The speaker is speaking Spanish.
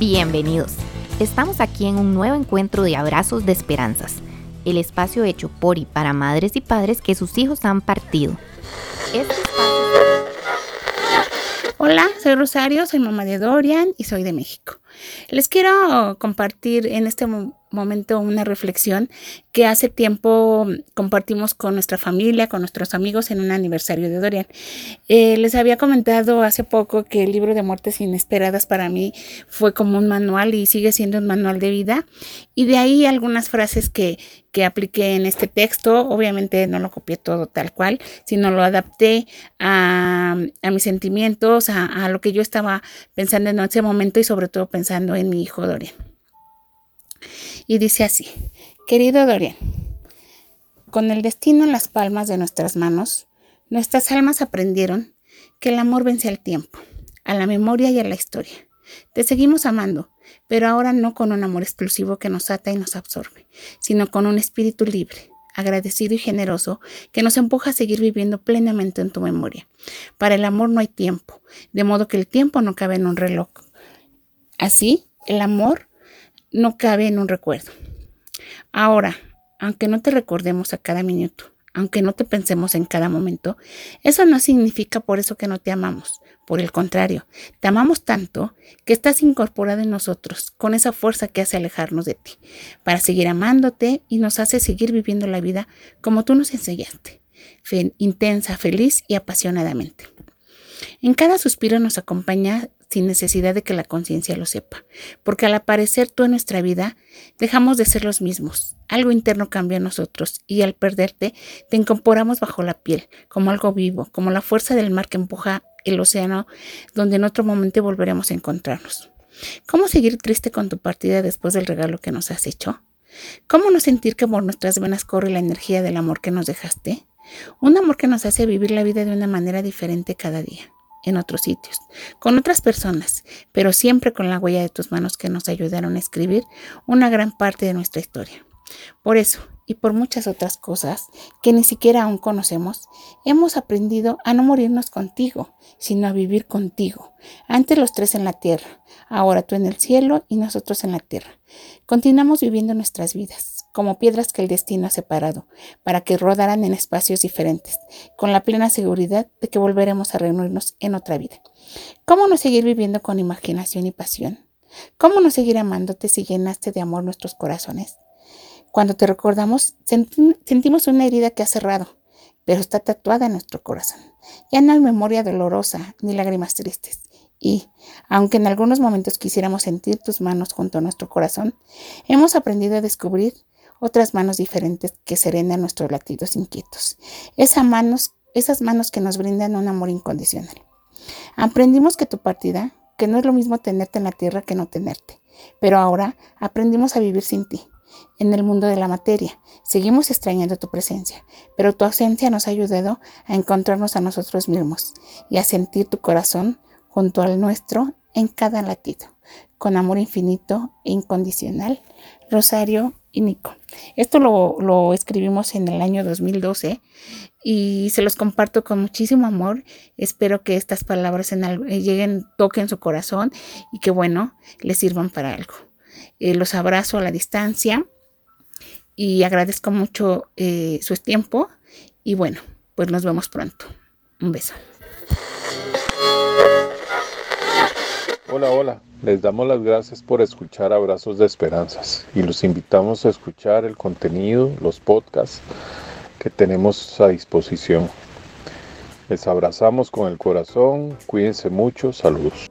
Bienvenidos. Estamos aquí en un nuevo encuentro de Abrazos de Esperanzas, el espacio hecho por y para madres y padres que sus hijos han partido. Este Hola, soy Rosario, soy mamá de Dorian y soy de México. Les quiero compartir en este momento una reflexión que hace tiempo compartimos con nuestra familia, con nuestros amigos en un aniversario de Dorian. Eh, les había comentado hace poco que el libro de muertes inesperadas para mí fue como un manual y sigue siendo un manual de vida. Y de ahí algunas frases que, que apliqué en este texto. Obviamente no lo copié todo tal cual, sino lo adapté a, mis sentimientos, a, a lo que yo estaba pensando en ese momento y sobre todo pensando en mi hijo Dorian. Y dice así, querido Dorian, con el destino en las palmas de nuestras manos, nuestras almas aprendieron que el amor vence al tiempo, a la memoria y a la historia. Te seguimos amando, pero ahora no con un amor exclusivo que nos ata y nos absorbe, sino con un espíritu libre, agradecido y generoso que nos empuja a seguir viviendo plenamente en tu memoria. Para el amor no hay tiempo, de modo que el tiempo no cabe en un reloj. Así, el amor no cabe en un recuerdo. Ahora, aunque no te recordemos a cada minuto, aunque no te pensemos en cada momento, eso no significa por eso que no te amamos. Por el contrario, te amamos tanto que estás incorporado en nosotros con esa fuerza que hace alejarnos de ti, para seguir amándote y nos hace seguir viviendo la vida como tú nos enseñaste, intensa, feliz y apasionadamente. En cada suspiro nos acompaña sin necesidad de que la conciencia lo sepa, porque al aparecer tú en nuestra vida, dejamos de ser los mismos. Algo interno cambia en nosotros y al perderte, te incorporamos bajo la piel, como algo vivo, como la fuerza del mar que empuja el océano, donde en otro momento volveremos a encontrarnos. ¿Cómo seguir triste con tu partida después del regalo que nos has hecho? ¿Cómo no sentir que por nuestras venas corre la energía del amor que nos dejaste? Un amor que nos hace vivir la vida de una manera diferente cada día en otros sitios, con otras personas, pero siempre con la huella de tus manos que nos ayudaron a escribir una gran parte de nuestra historia. Por eso, y por muchas otras cosas que ni siquiera aún conocemos, hemos aprendido a no morirnos contigo, sino a vivir contigo, antes los tres en la tierra, ahora tú en el cielo y nosotros en la tierra. Continuamos viviendo nuestras vidas, como piedras que el destino ha separado, para que rodaran en espacios diferentes, con la plena seguridad de que volveremos a reunirnos en otra vida. ¿Cómo no seguir viviendo con imaginación y pasión? ¿Cómo no seguir amándote si llenaste de amor nuestros corazones? Cuando te recordamos, sentimos una herida que ha cerrado, pero está tatuada en nuestro corazón. Ya no hay memoria dolorosa ni lágrimas tristes. Y, aunque en algunos momentos quisiéramos sentir tus manos junto a nuestro corazón, hemos aprendido a descubrir otras manos diferentes que serenan nuestros latidos inquietos. Esas manos, esas manos que nos brindan un amor incondicional. Aprendimos que tu partida, que no es lo mismo tenerte en la tierra que no tenerte, pero ahora aprendimos a vivir sin ti. En el mundo de la materia, seguimos extrañando tu presencia, pero tu ausencia nos ha ayudado a encontrarnos a nosotros mismos y a sentir tu corazón junto al nuestro en cada latido, con amor infinito e incondicional. Rosario y Nico. Esto lo, escribimos en el año 2012 y se los comparto con muchísimo amor. Espero que estas palabras eh, lleguen, toquen su corazón y que bueno, les sirvan para algo. Eh, los abrazo a la distancia y agradezco mucho eh, su tiempo y bueno, pues nos vemos pronto. Un beso. Hola, hola. Les damos las gracias por escuchar Abrazos de Esperanzas y los invitamos a escuchar el contenido, los podcasts que tenemos a disposición. Les abrazamos con el corazón, cuídense mucho, saludos.